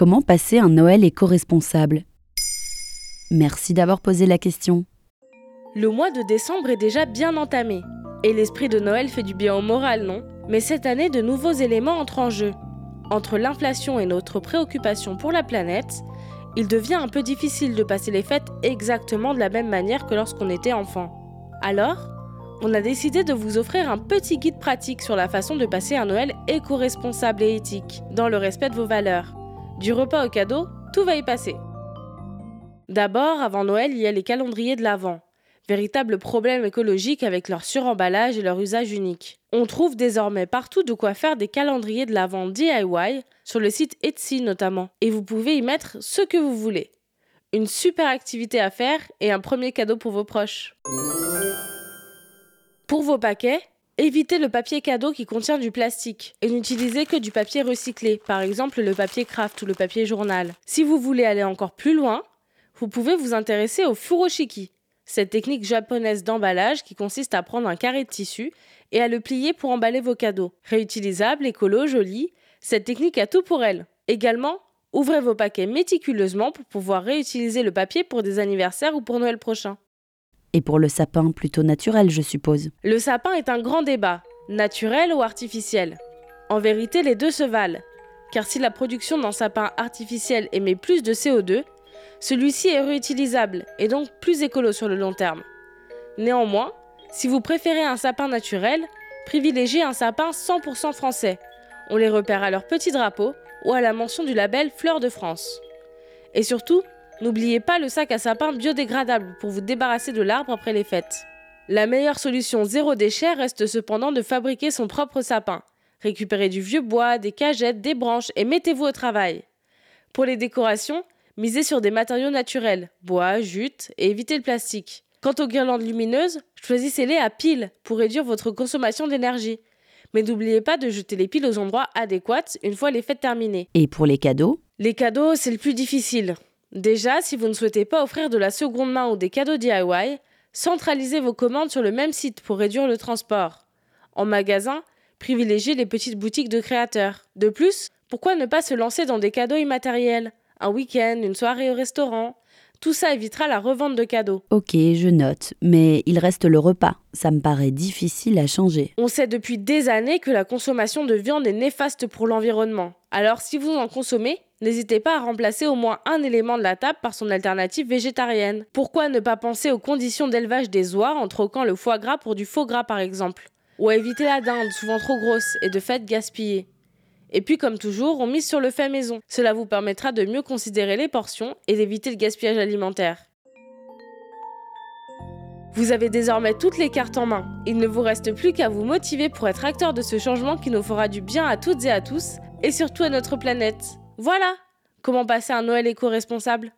Comment passer un Noël éco-responsable Merci d'avoir posé la question. Le mois de décembre est déjà bien entamé. Et l'esprit de Noël fait du bien au moral, non? Mais cette année, de nouveaux éléments entrent en jeu. Entre l'inflation et notre préoccupation pour la planète, il devient un peu difficile de passer les fêtes exactement de la même manière que lorsqu'on était enfant. Alors, on a décidé de vous offrir un petit guide pratique sur la façon de passer un Noël éco-responsable et éthique, dans le respect de vos valeurs. Du repas au cadeau, tout va y passer. D'abord, avant Noël, il y a les calendriers de l'Avent, véritable problème écologique avec leur suremballage et leur usage unique. On trouve désormais partout de quoi faire des calendriers de l'Avent DIY, sur le site Etsy notamment, et vous pouvez y mettre ce que vous voulez. Une super activité à faire et un premier cadeau pour vos proches. Pour vos paquets, évitez le papier cadeau qui contient du plastique et n'utilisez que du papier recyclé, par exemple le papier craft ou le papier journal. Si vous voulez aller encore plus loin, vous pouvez vous intéresser au furoshiki, cette technique japonaise d'emballage qui consiste à prendre un carré de tissu et à le plier pour emballer vos cadeaux. Réutilisable, écolo, joli, cette technique a tout pour elle. Également, ouvrez vos paquets méticuleusement pour pouvoir réutiliser le papier pour des anniversaires ou pour Noël prochain. Et pour le sapin, plutôt naturel, je suppose. Le sapin est un grand débat, naturel ou artificiel? En vérité, les deux se valent. Car si la production d'un sapin artificiel émet plus de CO2, celui-ci est réutilisable et donc plus écolo sur le long terme. Néanmoins, si vous préférez un sapin naturel, privilégiez un sapin 100% français. On les repère à leur petit drapeau ou à la mention du label Fleur de France. Et surtout, N'oubliez pas le sac à sapin biodégradable pour vous débarrasser de l'arbre après les fêtes. La meilleure solution zéro déchet reste cependant de fabriquer son propre sapin. Récupérez du vieux bois, des cagettes, des branches et mettez-vous au travail. Pour les décorations, misez sur des matériaux naturels, bois, jute et évitez le plastique. Quant aux guirlandes lumineuses, choisissez-les à piles pour réduire votre consommation d'énergie. Mais n'oubliez pas de jeter les piles aux endroits adéquats une fois les fêtes terminées. Et pour les cadeaux? Les cadeaux, c'est le plus difficile. Déjà, si vous ne souhaitez pas offrir de la seconde main ou des cadeaux DIY, centralisez vos commandes sur le même site pour réduire le transport. En magasin, privilégiez les petites boutiques de créateurs. De plus, pourquoi ne pas se lancer dans des cadeaux immatériels? Un week-end, une soirée au restaurant? Tout ça évitera la revente de cadeaux. Ok, je note, mais il reste le repas. Ça me paraît difficile à changer. On sait depuis des années que la consommation de viande est néfaste pour l'environnement. Alors si vous en consommez, n'hésitez pas à remplacer au moins un élément de la table par son alternative végétarienne. Pourquoi ne pas penser aux conditions d'élevage des oies en troquant le foie gras pour du faux gras par exemple? Ou à éviter la dinde, souvent trop grosse, et de fait gaspillée. Et puis, comme toujours, on mise sur le fait maison. Cela vous permettra de mieux considérer les portions et d'éviter le gaspillage alimentaire. Vous avez désormais toutes les cartes en main. Il ne vous reste plus qu'à vous motiver pour être acteur de ce changement qui nous fera du bien à toutes et à tous, et surtout à notre planète. Voilà Comment passer un Noël éco-responsable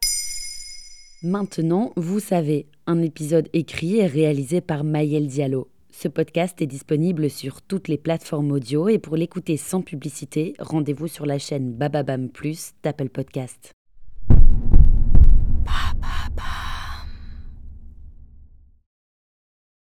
Maintenant, vous savez, un épisode écrit et réalisé par Maël Diallo. Ce podcast est disponible sur toutes les plateformes audio et pour l'écouter sans publicité, rendez-vous sur la chaîne Bababam Plus d'Apple Podcast.